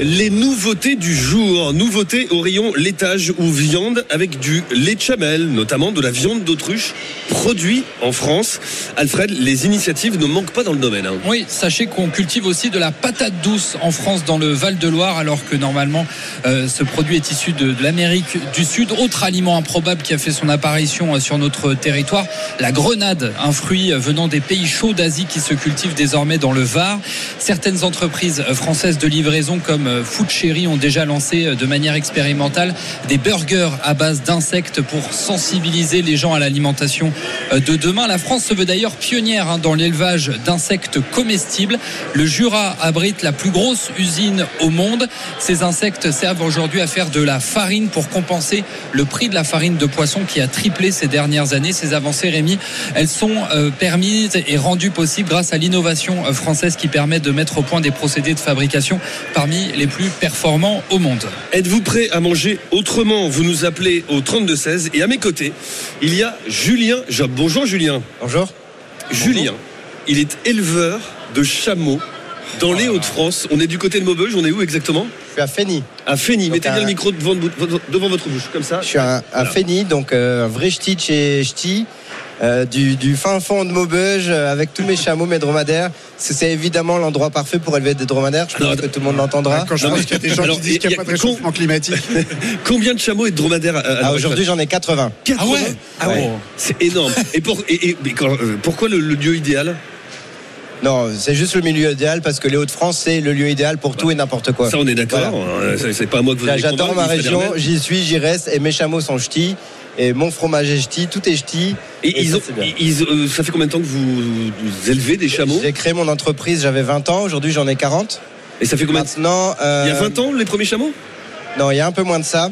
Les nouveautés du jour. Nouveautés au rayon laitage ou viande avec du lait de chamel, notamment de la viande d'autruche produit en France. Alfred, les initiatives ne manquent pas dans le domaine. hein. Oui, sachez qu'on cultive aussi de la patate douce en France dans le Val-de-Loire, alors que normalement euh, ce produit est issu de, de l'Amérique du Sud. Autre aliment improbable qui a fait son apparition euh, sur notre territoire, la grenade, un fruit euh, venant des pays chauds d'Asie qui se cultive désormais dans le Var. Certaines entreprises françaises de livraison comme Food Cherry ont déjà lancé euh, de manière expérimentale des burgers à base d'insectes pour sensibiliser les gens à l'alimentation euh, de demain. La France se veut d'ailleurs pionnière hein, dans l'élevage d'insectes comestibles. Le Jura abrite la plus grosse usine au monde. Ces insectes servent aujourd'hui à faire de la farine pour compenser le prix de la farine de poisson qui a triplé ces dernières années. Ces avancées, Rémi, elles sont euh, permises et rendues possibles grâce à l'innovation française qui permet de mettre au point des procédés de fabrication parmi les plus performants au monde. Êtes-vous prêt à manger autrement Vous nous appelez au 3216 et à mes côtés, il y a Julien Job. Bonjour Julien. Bonjour. Julien, il est éleveur de chameaux dans les Hauts-de-France. On est du côté de Maubeuge, on est où exactement Je suis à Fény. À Fény. Mettez bien un- le micro devant, votre- devant votre bouche, comme ça. Je suis à, à Voilà. Fény, donc euh, un vrai ch'ti de chez ch'ti. Euh, du, du fin fond de Maubeuge euh, avec tous mes chameaux, mes dromadaires. C'est évidemment l'endroit parfait pour élever des dromadaires. Je pense que tout le monde l'entendra. Quand je Non, pense qu'il y a des gens alors, qui disent qu'il n'y il y a a pas de réchauffement climatique. Combien de chameaux et de dromadaires à Ah, Aujourd'hui, j'en ai 80. actuelle 80 Ah ouais. C'est énorme. Et, pour, et- et- mais quand- euh, pourquoi le, le lieu idéal? Non, c'est juste le milieu idéal parce que les Hauts-de-France, c'est le lieu idéal pour tout et n'importe quoi. Ça, on est d'accord. hein, c'est- pas à moi que vous J'adore ma région, j'y suis, j'y reste et mes chameaux sont ch'tis. Et mon fromage est ch'ti, tout est ch'ti. Et, Et ils ça, ont, ils- euh, ça fait combien de temps que vous, vous élevez des chameaux? J'ai créé mon entreprise, j'avais 20 ans, aujourd'hui j'en ai 40. Et ça fait combien de... Maintenant, euh, Il y a 20 ans, les premiers chameaux? Non, il y a un peu moins de ça.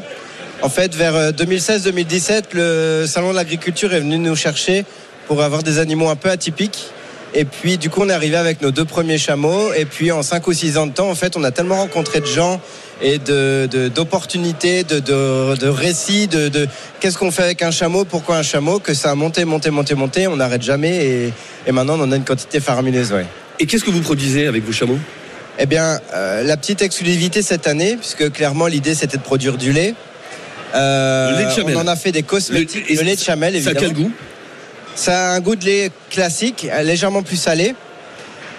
En fait, vers euh, 2016-2017, le Salon de l'agriculture est venu nous chercher pour avoir des animaux un peu atypiques. Et puis, du coup, on est arrivé avec nos deux premiers chameaux. Et puis, en 5 ou 6 ans de temps, en fait, on a tellement rencontré de gens et de- d'opportunités, de, de, de récits, de, de qu'est-ce qu'on fait avec un chameau, pourquoi un chameau, que ça a monté, monté, monté, monté. On n'arrête jamais. Et, et maintenant, on en a une quantité faramineuse, ouais. Et qu'est-ce que vous produisez avec vos chameaux? Eh bien, euh, la petite exclusivité cette année, puisque clairement l'idée c'était de produire du lait. Euh, Le lait de chamel. On en a fait des cosmétiques. Le, et lait de chamel, Ça a évidemment. quel goût? Ça a un goût de lait classique, légèrement plus salé.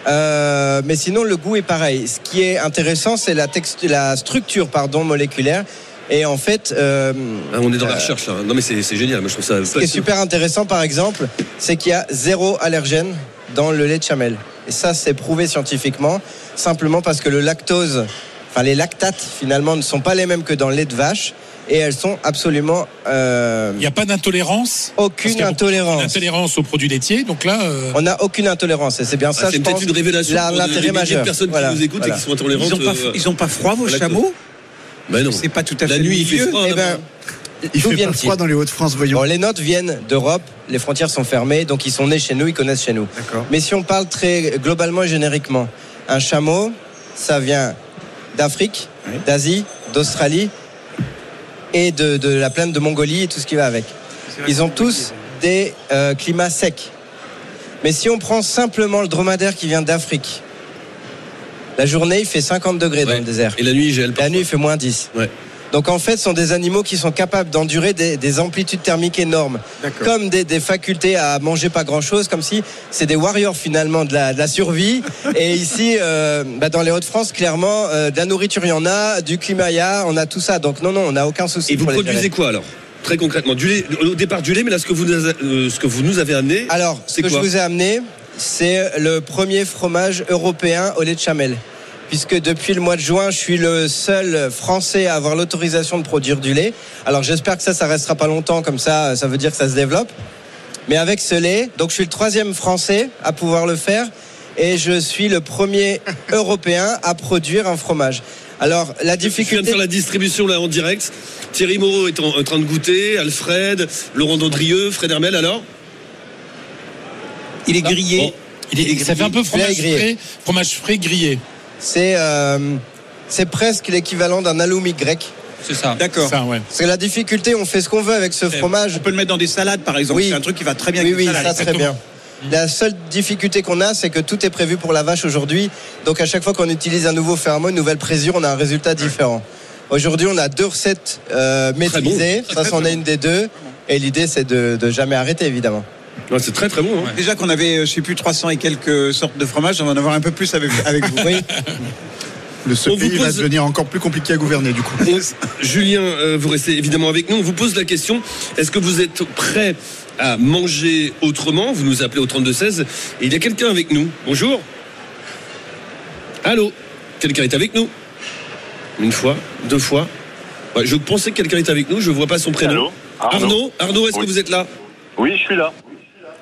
Euh, mais sinon, le goût est pareil. Ce qui est intéressant, c'est la, la structure pardon, moléculaire. Et en fait, euh, Ah, On est dans la recherche là. Non mais c'est c'est génial, moi je trouve ça. ce qui est super intéressant, par exemple, c'est qu'il y a zéro allergène dans le lait de chamel. Et ça, c'est prouvé scientifiquement, simplement parce que le lactose, enfin les lactates, finalement, ne sont pas les mêmes que dans le lait de vache, et elles sont absolument euh, Il n'y a pas d'intolérance aucune intolérance. D'intolérance aux produits laitiers. Donc là, euh, On n'a aucune intolérance, et c'est bien ça, Ah, c'est je peut-être une révélation l'intérêt majeur. personnes Voilà, qui nous écoutent voilà. et qui sont intolérantes. Ils ont pas, euh, ils ont pas froid vos chameaux bah non. C'est pas tout à fait La nuit il fait froid. Eh ben, il d'où fait pas froid dans les Hauts-de-France, voyons. Bon, les notes viennent d'Europe, les frontières sont fermées, donc ils sont nés chez nous, ils connaissent chez nous. Mais si on parle très globalement et génériquement, un chameau, ça vient d'Afrique, Oui. d'Asie, d'Australie et de, de la plaine de Mongolie et tout ce qui va avec. Ils ont tous des euh, climats secs. Mais si on prend simplement le dromadaire qui vient d'Afrique, la journée il fait 50 degrés dans le désert. Et la nuit il gèle. La parfois. nuit il fait moins 10. Ouais. Donc en fait, ce sont des animaux qui sont capables d'endurer des, des amplitudes thermiques énormes, comme des, des facultés à manger pas grand-chose, comme si c'est des warriors finalement de la, de la survie. Et ici, euh, bah, dans les Hauts-de-France, clairement, euh, de la nourriture il y en a, du climat il y a, on a tout ça. Donc non, non, on n'a aucun souci. Et vous les produisez quoi alors? Très concrètement, du lait, au départ du lait, mais là ce que vous, nous euh, ce que vous nous avez amené, Alors, ce C'est que je vous ai amené, c'est le premier fromage européen au lait de chamel. Puisque depuis le mois de juin, je suis le seul Français à avoir l'autorisation de produire du lait. Alors j'espère que ça, ça restera pas longtemps, comme ça, ça veut dire que ça se développe. Mais avec ce lait, donc je suis le troisième Français à pouvoir le faire. Et je suis le premier Européen à produire un fromage. Alors la je viens de difficulté... faire la distribution là en direct. Thierry Moreau est en, en train de goûter, Alfred, Laurent Dandrieux, Fred Hermel alors? Il est grillé. Bon. Il est- ça fait un peu fromage frais, fromage frais grillé. C'est euh, c'est presque l'équivalent d'un halloumi grec. C'est ça. D'accord. Ça, ouais. Parce que la difficulté, on fait ce qu'on veut avec ce fromage. On peut le mettre dans des salades, par exemple. Oui. C'est un truc qui va très bien Oui, avec oui, salade. ça très bien. La seule difficulté qu'on a, c'est que tout est prévu pour la vache aujourd'hui. Donc à chaque fois qu'on utilise un nouveau ferment, une nouvelle présure, on a un résultat différent. Aujourd'hui, on a deux recettes euh, maîtrisées. bon. Ça, c'en est une des deux. Et l'idée, c'est de, de jamais arrêter, évidemment. C'est très très bon. hein. Déjà qu'on avait, euh, je sais plus, 300 et quelques sortes de fromages, on va en avoir un peu plus avec, avec vous. Oui. Le ce On va devenir encore plus compliqué à gouverner, du coup. Et Julien, euh, vous restez évidemment avec nous. On vous pose la question est-ce que vous êtes prêt à manger autrement? Vous nous appelez au 3216. Et il y a quelqu'un avec nous. Bonjour. Allô Quelqu'un est avec nous Une fois, deux fois. Ouais, je pensais que quelqu'un était avec nous. Je vois pas son prénom. Allô? Arnaud, Arnaud, est-ce que vous êtes là? Oui, je suis là.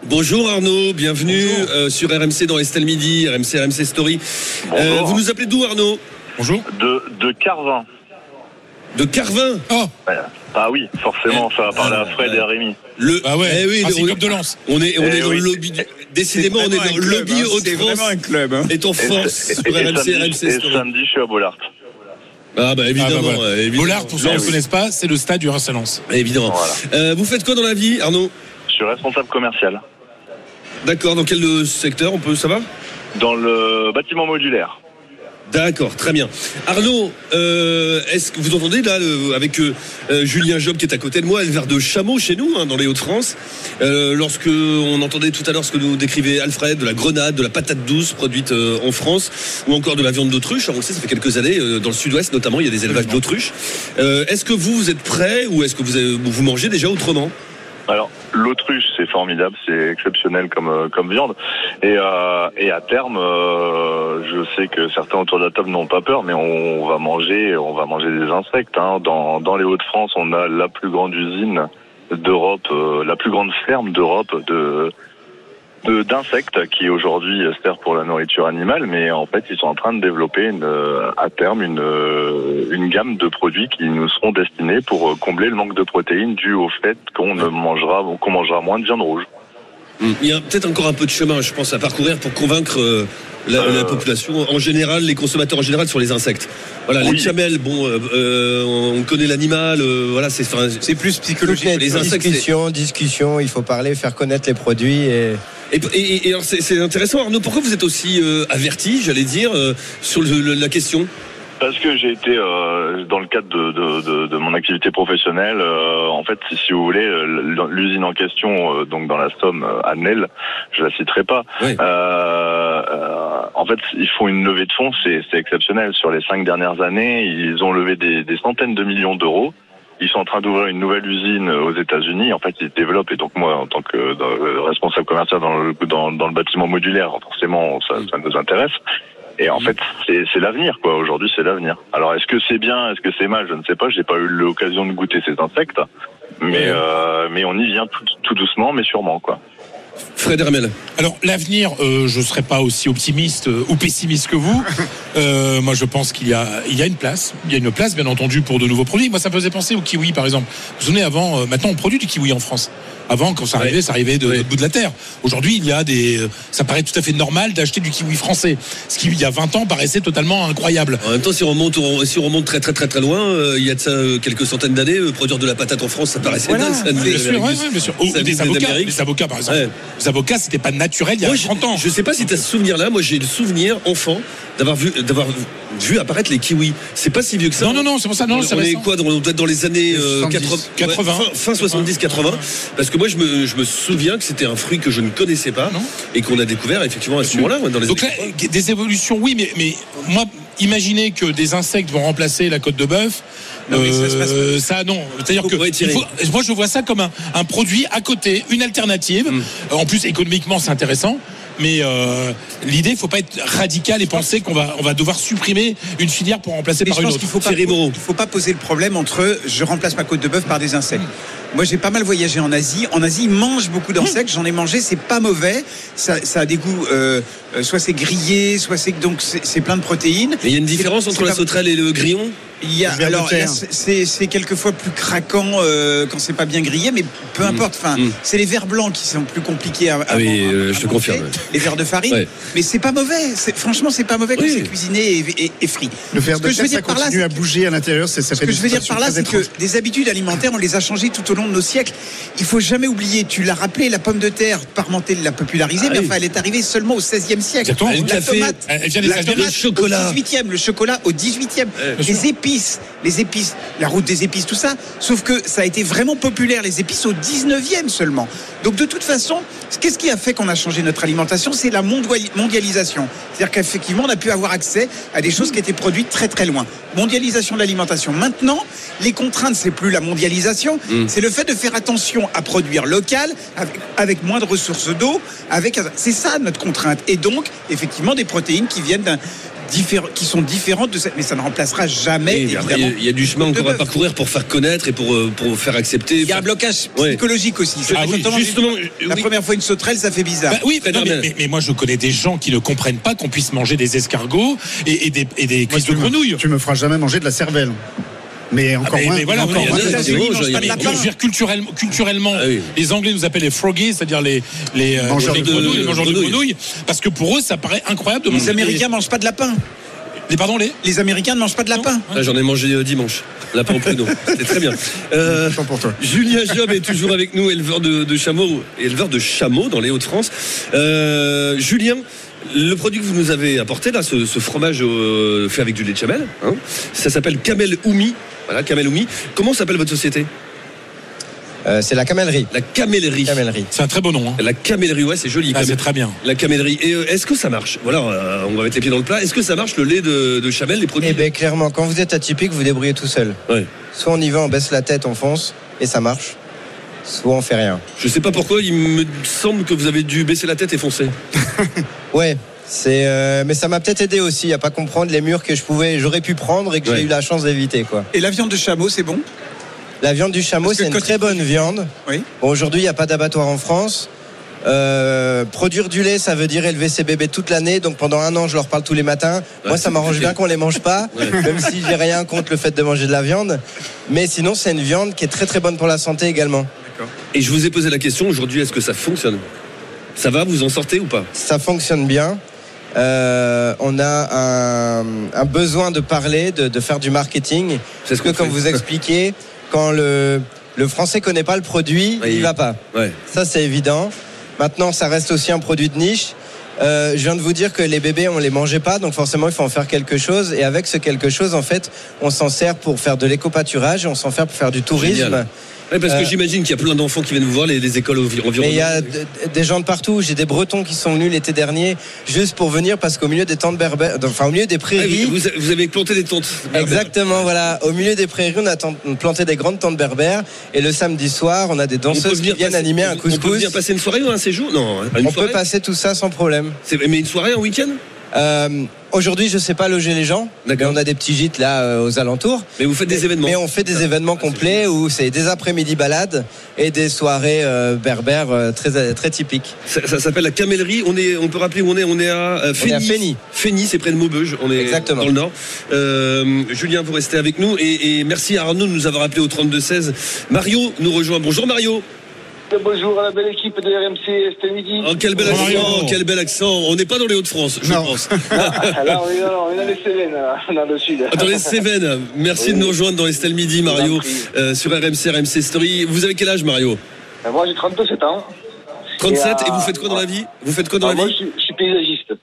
Bonjour Arnaud, bienvenue euh, sur RMC dans Estelle Midi, RMC, RMC Story. Euh, Bonjour. vous nous appelez d'où Arnaud? Bonjour. De, de Carvin. De Carvin? Oh. Ah oui, forcément, ça va parler à Fred et à Rémi. Le, bah ouais. Eh oui, Ah, Club de Lens. On est, on Eh est dans oui. le lobby. du- Décidément, on est dans le lobby hein. Haute C'est vraiment France. un club. hein. Est en Et, force et- sur et RMC, samedi, RMC et Story. samedi, je suis à Bollard. Ah bah Ah, évidemment. bah, voilà. évidemment. Bollard, pour ceux qui Ah ne oui. connaissent pas, c'est le stade du Lens. Évidemment. Voilà. Euh, vous faites quoi dans la vie, Arnaud? Je suis responsable commercial D'accord. Dans quel euh, secteur On peut savoir dans le bâtiment modulaire. D'accord, très bien. Arnaud, euh, est-ce que vous entendez là avec euh, Julien Job qui est à côté de moi, éleveur de chameaux chez nous, hein, dans les Hauts-de-France. Lorsque on entendait tout à l'heure ce que nous décrivait Alfred, de la grenade, de la patate douce produite en France, ou encore de la viande d'autruche. On le sait, ça fait quelques années, dans le Sud-Ouest notamment, il y a des élevages d'autruche. Est-ce que vous, vous êtes prêt ou est-ce que vous, avez- vous mangez déjà autrement? Alors, l'autruche, c'est formidable, c'est exceptionnel comme, euh, comme viande. Et, euh, et à terme, euh, je sais que certains autour de la table n'ont pas peur, mais on va manger, on va manger des insectes. hein. Dans, dans les Hauts-de-France, on a la plus grande usine d'Europe, euh, la plus grande ferme d'Europe de de- d'insectes qui aujourd'hui sert pour la nourriture animale, mais en fait ils sont en train de développer une, à terme une, une gamme de produits qui nous seront destinés pour euh, combler le manque de protéines dû au fait qu'on ne mangera qu'on mangera moins de viande rouge. Il y a peut-être encore un peu de chemin, je pense, à parcourir pour convaincre euh, la, Euh. la population en général, les consommateurs en général sur les insectes. Voilà, les chamelles, bon, euh, on connaît l'animal, euh, voilà, c'est enfin, plus psychologique. les insectes, discussions, discussions, il faut parler, faire connaître les produits. Et... Et, et- et alors c'est c'est intéressant, Arnaud. Pourquoi vous êtes aussi euh, averti, j'allais dire, euh, sur le- le- la question? Parce que j'ai été euh, dans le cadre de, de, de, de mon activité professionnelle. euh, en fait, si, si vous voulez, l- l'usine en question, euh, donc dans la Somme, euh, à Nel, je la citerai pas. Oui. Euh, euh, en fait, ils font une levée de fonds, c'est c'est exceptionnel. Sur les cinq dernières années, ils ont levé des, des centaines de millions d'euros. Ils sont en train d'ouvrir une nouvelle usine aux États-Unis. En fait, ils développent et donc moi, en tant que euh, responsable commercial dans le, dans, dans le bâtiment modulaire, forcément, ça, ça nous intéresse. Et en fait, c'est c'est l'avenir, quoi. Aujourd'hui, c'est l'avenir. Alors, est-ce que c'est bien, est-ce que c'est mal? Je ne sais pas. J'ai pas eu l'occasion de goûter ces insectes, mais euh, mais on y vient tout, tout doucement, mais sûrement, quoi. Fred Hermel. Alors l'avenir, euh, je ne serai pas aussi optimiste euh, ou pessimiste que vous. Euh, moi, je pense qu'il y a, il y a une place. Il y a une place, bien entendu, pour de nouveaux produits. Moi, ça me faisait penser au kiwi, par exemple. Vous souvenez, avant, maintenant, on produit du kiwi en France. Avant, quand ça arrivait, ça arrivait de l'autre bout de la terre. Aujourd'hui, il y a des, euh, ça paraît tout à fait normal d'acheter du kiwi français. Ce qui, il y a 20 ans, paraissait totalement incroyable. En même temps, si on remonte, on- si on remonte très très très très loin, euh, il y a de ça euh, quelques centaines d'années, euh, produire de la patate en France, ça paraissait Voilà, dingue. ça, bien sûr, ouais, bien sûr. des avocats, des avocats, par exemple. Ouais. Les avocats, c'était pas naturel il y a Moi, je- 30 ans. Je sais pas si tu as ce souvenir-là. Moi, j'ai le souvenir, enfant, d'avoir vu, d'avoir vu apparaître les kiwis. C'est pas si vieux que ça. Non, non, non, c'est pour ça, non, on, on est quoi dans, peut-être dans les années euh, 70, 80, 80. ouais, fin, fin 70 80 parce que moi je me, je me souviens que c'était un fruit que je ne connaissais pas Non. et qu'on a découvert effectivement à ce moment-là ouais, dans les Donc là, années 80. des évolutions, oui, mais, mais moi, imaginez que des insectes vont remplacer la côte de bœuf. Non, mais ça euh, ça, non. C'est-à-dire que faut- moi, je vois ça comme un, un produit à côté, une alternative. Mm. Euh, En plus, économiquement, c'est intéressant. Mais euh, l'idée, il faut pas être radical et penser qu'on va, on va devoir supprimer une filière pour remplacer Et par je une pense autre. qu'il faut pas, Thierry Moreau. il faut pas poser le problème entre je remplace ma côte de bœuf par des insectes. Moi, j'ai pas mal voyagé en Asie. En Asie, ils mangent beaucoup d'insectes. J'en ai mangé, c'est pas mauvais. Ça, ça a des goûts. euh, euh, soit c'est grillé, soit c'est donc c'est plein de protéines. Mais il y a une différence entre la sauterelle et le grillon? Il y a, alors, là, c'est- quelquefois plus craquant euh, quand c'est pas bien grillé, mais peu importe. Enfin, Mm. c'est les verres blancs qui sont plus compliqués à, à- Ah oui, à- euh, à je te confirme. Les verres de farine, Ouais. mais c'est pas mauvais. Franchement, c'est pas mauvais quand Oui. c'est cuisiné et, et- et frit. Le fer Ce de terre, ça là, continue c'est à bouger à l'intérieur. Ce que je veux dire par là, c'est que des habitudes alimentaires, on les a changées tout au long de nos siècles. Il faut jamais oublier, tu l'as rappelé, la pomme de terre, Parmentier l'a popularisée, Ah mais oui. enfin, elle est arrivée seulement au XVIe siècle. Exactement. La café, tomate, Elle vient la tomate Le chocolat. au 18e, le chocolat au 18e, bien les épices, les épices, la route des épices, tout ça. Sauf que ça a été vraiment populaire, les épices au 19e seulement. Donc de toute façon, qu'est-ce qui a fait qu'on a changé notre alimentation? C'est la mondialisation. C'est-à-dire qu'effectivement, on a pu avoir accès à des choses qui étaient produites très très loin. Mondialisation de l'alimentation. Maintenant, les contraintes, c'est plus la mondialisation, Mm. c'est le fait de faire attention à produire local, avec, avec moins de ressources d'eau, avec c'est ça notre contrainte. Et donc, effectivement, des protéines qui viennent d'un différent- qui sont différentes de cette, mais ça ne remplacera jamais. Il y a- il y a du chemin à bœuf. parcourir pour faire connaître et pour, euh, pour faire accepter. Il y a un blocage Ouais. psychologique aussi. Ah oui, exactement- Justement, la oui. première fois une sauterelle, ça fait bizarre. Bah oui, non, mais, Hermel. mais- mais moi je connais des gens qui ne comprennent pas qu'on puisse manger des escargots et, et des, et des Moi, de tu me- grenouille. Tu me feras jamais manger de la cervelle. Mais encore mais- moins. mais voilà, encore dire, culturellement, culturellement Ah oui. les Anglais nous appellent les froggies, c'est-à-dire les, les, euh, Mangeurs les de grenouilles, les mangeurs de grenouilles. grenouilles, parce que pour eux, ça paraît incroyable de manger. Les Américains mangent pas de lapin. des, pardon, les. Les Américains ne mangent pas de lapin. Ah, J'en ai mangé euh, dimanche. Lapin au pruneau. C'était très bien. Euh, Tant pour toi. Julien Job est toujours avec nous, éleveur de, de chameaux, éleveur de chameaux dans les Hauts-de-France. Euh, Julien, le produit que vous nous avez apporté là, ce, ce fromage euh, fait avec du lait de chamel, hein, ça s'appelle Camel Oumi. Voilà, Camel Oumi. Comment s'appelle votre société Euh, c'est la camellerie. La Camellerie. Camellerie. C'est un très beau nom. Hein. La Camellerie, ouais, c'est joli. Ah, c'est très bien. La camellerie. Et euh, est-ce que ça marche Voilà, euh, on va mettre les pieds dans le plat. Est-ce que ça marche le lait de, de chamel, les produits Eh bien, clairement, quand vous êtes atypique, vous débrouillez tout seul. Ouais. Soit on y va, on baisse la tête, on fonce, et ça marche. Soit on fait rien. Je sais pas pourquoi, il me semble que vous avez dû baisser la tête et foncer. Ouais. C'est euh, mais ça m'a peut-être aidé aussi à pas comprendre les murs que je pouvais j'aurais pu prendre et que Ouais. j'ai eu la chance d'éviter quoi. Et la viande de chameau, c'est bon? La viande du chameau c'est une très bonne viande. Oui. Bon, aujourd'hui il n'y a pas d'abattoir en France. Euh, produire du lait, ça veut dire élever ses bébés toute l'année. Donc pendant un an, je leur parle tous les matins. Moi, ça m'arrange bien qu'on les mange pas, Ouais. même si j'ai rien contre le fait de manger de la viande. Mais sinon, c'est une viande qui est très très bonne pour la santé également. Et je vous ai posé la question aujourd'hui, est-ce que ça fonctionne? Ça va, vous en sortez ou pas? Ça fonctionne bien. Euh, on a un, un besoin de parler, de, de faire du marketing. C'est ce Parce que, comme vous expliquez, quand le, le français connaît pas le produit, Oui. il va pas. Ouais. Ça, c'est évident. Maintenant, ça reste aussi un produit de niche. Euh, je viens de vous dire que les bébés, on les mangeait pas, donc forcément, il faut en faire quelque chose. Et avec ce quelque chose, en fait, on s'en sert pour faire de l'éco-pâturage on s'en sert pour faire du tourisme. Génial. Ouais, parce que Euh, j'imagine qu'il y a plein d'enfants qui viennent vous voir, les, les écoles envi- environnantes. Mais il y a des gens de partout. J'ai des Bretons qui sont venus l'été dernier juste pour venir parce qu'au milieu des tentes berbères, enfin au milieu des Ah, prairies. vous, vous avez planté des tentes. Exactement, voilà. Au milieu des prairies, on a planté des grandes tentes berbères. Et le samedi soir, on a des danseuses qui viennent passer- animer un On peut couscous. venir passer une soirée ou un séjour? Non, une On soirée. peut passer tout ça sans problème. C'est- Mais une soirée, un week-end? Euh, Aujourd'hui, je sais pas loger les gens. Mais on a des petits gîtes là euh, aux alentours. Mais vous faites des événements. Mais on fait des événements complets où c'est des après-midi balades et des soirées euh, berbères très très typiques. Ça, ça s'appelle la Camellerie. On est, on peut rappeler où on est. On est à Fény. Fény. C'est près de Maubeuge. On est Exactement. dans le nord. Julien, vous restez avec nous et, et merci à Arnaud de nous avoir appelé au 32 16. Mario nous rejoint. Bonjour Mario. Bonjour à la belle équipe de RMC, c'était midi. Oh, quel bel accent, quel bel accent. On n'est pas dans les Hauts-de-France, je Non. pense. Ah, Là, on est dans, on est dans les Cévennes, là, dans le sud. Dans les Cévennes. Merci Oui. de nous rejoindre dans Estelle Midi, Mario, euh, sur RMC, RMC Story. Vous avez quel âge, Mario Euh, Moi, j'ai 37 ans. 37. Et, Et, euh, vous faites quoi dans la vie Vous faites quoi dans Ah, la moi, vie je suis, je suis paysagiste.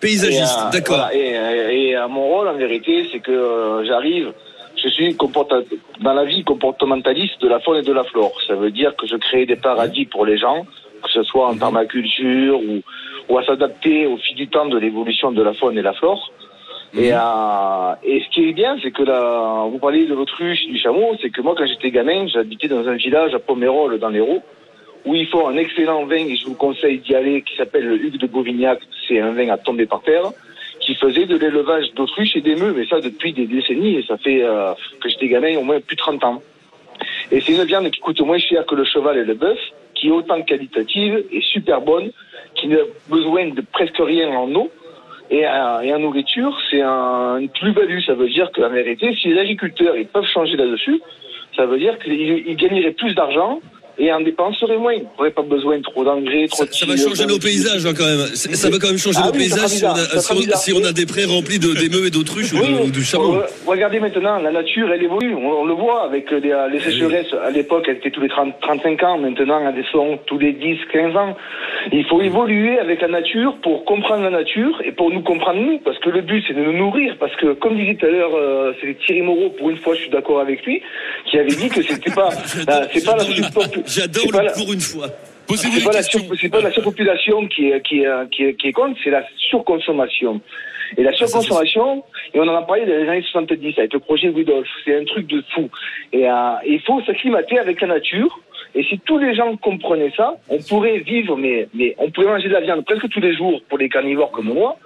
Paysagiste, Et, euh, d'accord. voilà, et, euh, et, euh, mon rôle, en vérité, c'est que euh, j'arrive, je suis dans la vie comportementaliste de la faune et de la flore. Ça veut dire que je crée des paradis pour les gens, que ce soit en Mhm. permaculture ou, ou à s'adapter au fil du temps de l'évolution de la faune et la flore. Mhm. Et, et ce qui est bien, c'est que là, vous parlez de l'autruche, du chameau, c'est que moi, quand j'étais gamin, j'habitais dans un village à Pomerol, dans l'Hérault, où ils font un excellent vin, et je vous conseille d'y aller, qui s'appelle le Hugues de Bauvignac. C'est un vin à tomber par terre, qui faisait de l'élevage d'autruches et d'émeux, mais ça depuis des décennies, et ça fait euh, que j'étais gamin au moins plus de 30 ans. Et c'est une viande qui coûte moins cher que le cheval et le bœuf, qui est autant qualitative et super bonne, qui n'a besoin de presque rien en eau, Et, euh, en nourriture, c'est un, une plus-value. Ça veut dire que la vérité, si les agriculteurs ils peuvent changer là-dessus, ça veut dire qu'ils ils gagneraient plus d'argent et en dépenseraient moins. Ils n'auraient pas besoin trop d'engrais, trop Ça, ça va changer nos paysages hein, quand même. Ça, ça va quand même changer Ah nos oui, paysages si on, a, si, on, si on des prés remplis de- d'émeufs et d'autruches ou, de- ou de chameaux. euh, Regardez maintenant, la nature, elle évolue. On, on le voit avec les, Eh les sécheresses. À l'époque, elle était tous les 30, 35 ans. Maintenant, elle descend tous les 10, 15 ans. Il faut évoluer avec la nature pour comprendre la nature et pour nous comprendre nous. Parce que le but, c'est de nous nourrir. Parce que, comme disait tout à l'heure, euh, c'est Thierry Moreau, pour une fois, je suis d'accord avec lui, qui avait dit que c'était pas, euh, c'est pas la J'adore le la- pour une fois. Posez-vous c'est des pas, la questions. sur- c'est pas la surpopulation qui est, qui est, qui est, qui est compte, c'est la surconsommation. Et la surconsommation, et on en a parlé dans les années 70 avec le projet Rudolph, c'est un truc de fou. Et euh, il faut s'acclimater avec la nature. Et si tous les gens comprenaient ça, on pourrait vivre, mais, mais on pourrait manger de la viande presque tous les jours pour les carnivores comme moi,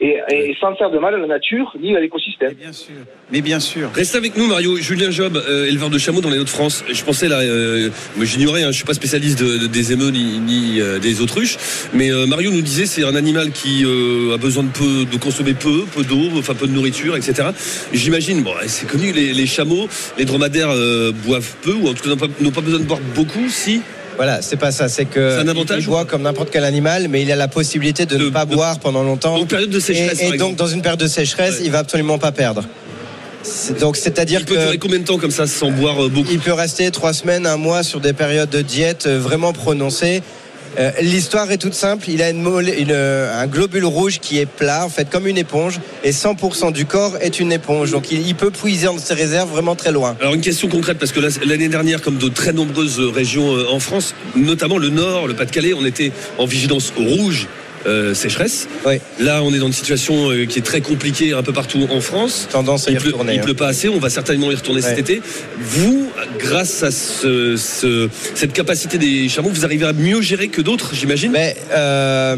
et, et sans faire de mal à la nature ni à l'écosystème. Bien sûr. Mais bien sûr. Reste avec nous Mario, Julien Job, euh, éleveur de chameaux dans les Hauts-de-France. Je pensais là, euh, moi, j'ignorais, hein, je suis pas spécialiste de- de- des émeus ni, ni, euh, des autruches, mais euh, Mario nous disait c'est un animal qui euh, a besoin de peu, de consommer peu, peu d'eau, enfin peu de nourriture, etc. J'imagine, bon, c'est connu, les, les chameaux, les dromadaires euh, boivent peu ou en tout cas n'ont pas, n'ont pas besoin de boire beaucoup, si? Voilà, c'est pas ça. C'est que un avantage il boit comme n'importe quel animal, mais il a la possibilité de, De- ne pas de- boire pendant longtemps. En période de sécheresse, et, donc dans une période de sécheresse, Ouais. il va absolument pas perdre. C'est- Donc c'est-à-dire Il peut que durer combien de temps comme ça sans boire euh, beaucoup? il peut rester trois semaines, un mois sur des périodes de diète euh, vraiment prononcées. Euh, L'histoire est toute simple. Il a euh, un globule rouge qui est plat, en fait, comme une éponge, et 100% du corps est une éponge. Donc il, il peut puiser dans ses réserves vraiment très loin. Alors une question concrète parce que l'année dernière, comme de très nombreuses régions euh, en France, notamment le Nord, le Pas-de-Calais, on était en vigilance rouge. Euh, sécheresse. Oui. Là, on est dans une situation euh, qui est très compliquée un peu partout en France. Tendance à y Il pleut, retourner. il hein. pleut pas assez. On va certainement y retourner cet été. Vous, grâce à ce- ce- cette capacité des chameaux, vous arrivez à mieux gérer que d'autres, j'imagine? Mais euh,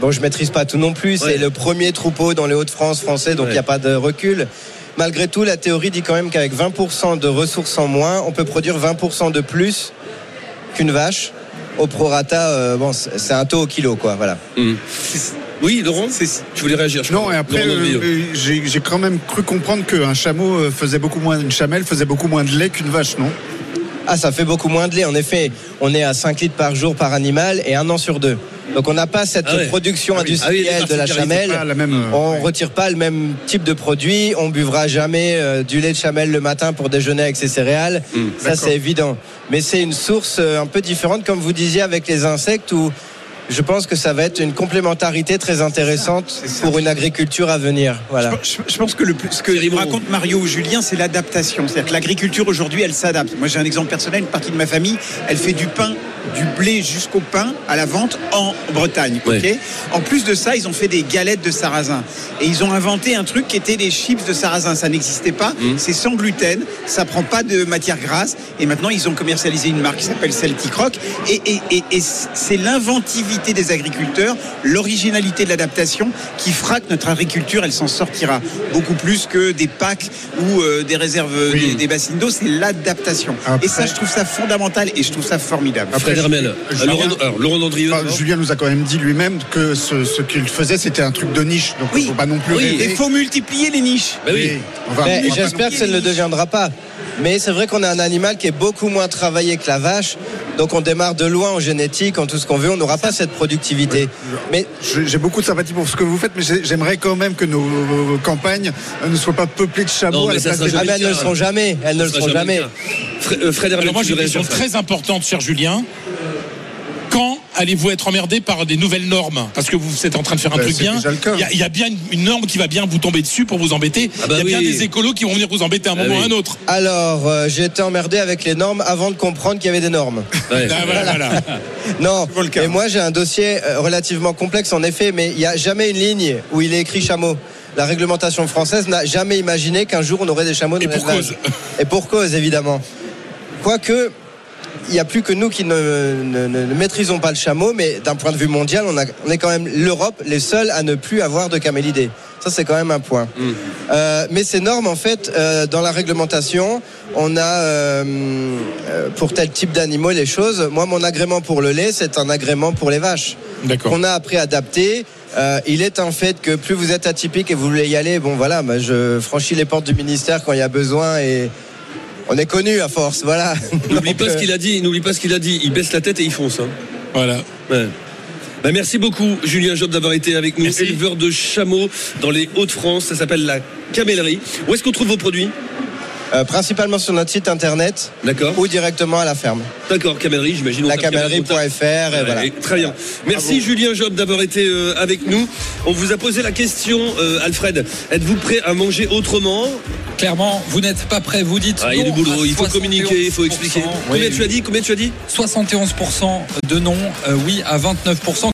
bon, je maîtrise pas tout non plus. Ouais. C'est le premier troupeau dans les Hauts-de-France français, donc il Ouais. n'y a pas de recul. Malgré tout, la théorie dit quand même qu'avec 20% de ressources en moins, on peut produire 20% de plus qu'une vache. Au prorata, euh, bon, c'est un taux au kilo, quoi. Voilà. Hum. Oui, Laurent, tu voulais réagir je Non, crois. et après, euh, euh, j'ai quand même cru comprendre qu'un chameau faisait beaucoup moins, une chamelle faisait beaucoup moins de lait qu'une vache, non? Ah, ça fait beaucoup moins de lait. En effet, on est à 5 litres par jour par animal et un an sur deux. Donc on n'a pas cette Ah ouais. production Ah oui. industrielle Ah oui, de la chamelle. Pas la même. euh, On ouais. retire pas le même type de produit. On buvra jamais euh, du lait de chamelle le matin pour déjeuner avec ses céréales. Mm. Ça, c'est évident. Mais c'est une source euh, un peu différente, comme vous disiez, avec les insectes où je pense que ça va être une complémentarité très intéressante pour une agriculture à venir. Voilà. Je, je pense que le plus, ce que raconte Mario ou Julien, c'est l'adaptation. C'est-à-dire que l'agriculture aujourd'hui, elle s'adapte. Moi, j'ai un exemple personnel. Une partie de ma famille, elle fait du pain, du blé jusqu'au pain à la vente en Bretagne. en plus de ça, ils ont fait des galettes de sarrasin et ils ont inventé un truc qui était des chips de sarrasin. Ça n'existait pas. Mhm. C'est sans gluten. Ça prend pas de matière grasse. Et maintenant, ils ont commercialisé une marque qui s'appelle Celtic Rock. Et, et, et, et c'est l'inventivité des agriculteurs, l'originalité de l'adaptation qui fera que notre agriculture, elle s'en sortira beaucoup plus que des packs ou euh, des réserves, Oui. des, des bassines d'eau. C'est l'adaptation. Et ça, je trouve ça fondamental et je trouve ça formidable. Je- Euh, Laurent, alors, Laurent Dandrieux. Enfin, Julien nous a quand même dit lui-même que ce, ce qu'il faisait, c'était un truc de niche. Donc, il Oui. ne faut pas non plus Oui. Il faut multiplier les niches. Bah oui. Mais J'espère que ça ne le deviendra pas. Mais c'est vrai qu'on a un animal qui est beaucoup moins travaillé que la vache. Donc on démarre de loin en génétique, en tout ce qu'on veut. On n'aura pas cette productivité. Mais J'ai beaucoup de sympathie pour ce que vous faites, mais j'ai- j'aimerais quand même que nos euh, campagnes euh, ne soient pas peuplées de Non, chameaux mais à la ça place sera des ah, jamais mais elles ne le seront jamais. Elles ne le seront jamais. cas. Fred, euh, moi j'ai une question très importante, cher Julien. Allez-vous être emmerdé par des nouvelles normes Parce que vous êtes en train de faire un Bah, truc bien. Il y, a- il y a bien une, une norme qui va bien vous tomber dessus pour vous embêter. Ah bah il y a bien des écolos qui vont venir vous embêter à un Ah moment oui. ou à un autre. Alors, euh, j'ai été emmerdé avec les normes avant de comprendre qu'il y avait des normes. Ouais. Ah, voilà, voilà. Non, et moi j'ai un dossier euh, relativement complexe en effet, mais il n'y a jamais une ligne où il est écrit chameau. La réglementation française n'a jamais imaginé qu'un jour on aurait des chameaux dans Et pour cause. Et pour cause, évidemment. Quoique, il n'y a plus que nous qui ne, ne- ne- ne maîtrisons pas le chameau, mais d'un point de vue mondial, on, a- on est quand même l'Europe les seuls à ne plus avoir de camélidés. Ça, c'est quand même un point. Euh, mais ces normes, en fait, euh, dans la réglementation, on a euh, pour tel type d'animaux les choses. Moi, mon agrément pour le lait, c'est un agrément pour les vaches D'accord. qu'on a après adapté il est un fait que plus vous êtes atypique et vous voulez y aller, bon voilà, bah, je franchis les portes du ministère quand il y a besoin et on est connu à force, voilà. N'oublie pas ce qu'il a dit. N'oublie pas ce qu'il a dit. Il baisse la tête et il fonce. hein. Voilà. Ouais. Bah, merci beaucoup Julien Job d'avoir été avec nous, Merci. éleveur de chameaux dans les Hauts-de-France. Ça s'appelle la Camellerie. Où est-ce qu'on trouve vos produits? Euh, principalement sur notre site internet D'accord. ou directement à la ferme. D'accord, Camellerie, j'imagine. et Ouais, voilà. Très bien. Merci Julien Job d'avoir été euh, avec nous. On vous a posé la question, euh, Alfred. Êtes-vous prêt à manger autrement? Clairement, vous n'êtes pas prêt, vous dites. Ah, Il y a du boulot, à il faut communiquer, il faut 71%. expliquer. Oui, Combien tu as dit Combien tu as dit? 71% de non, euh, oui à 29%.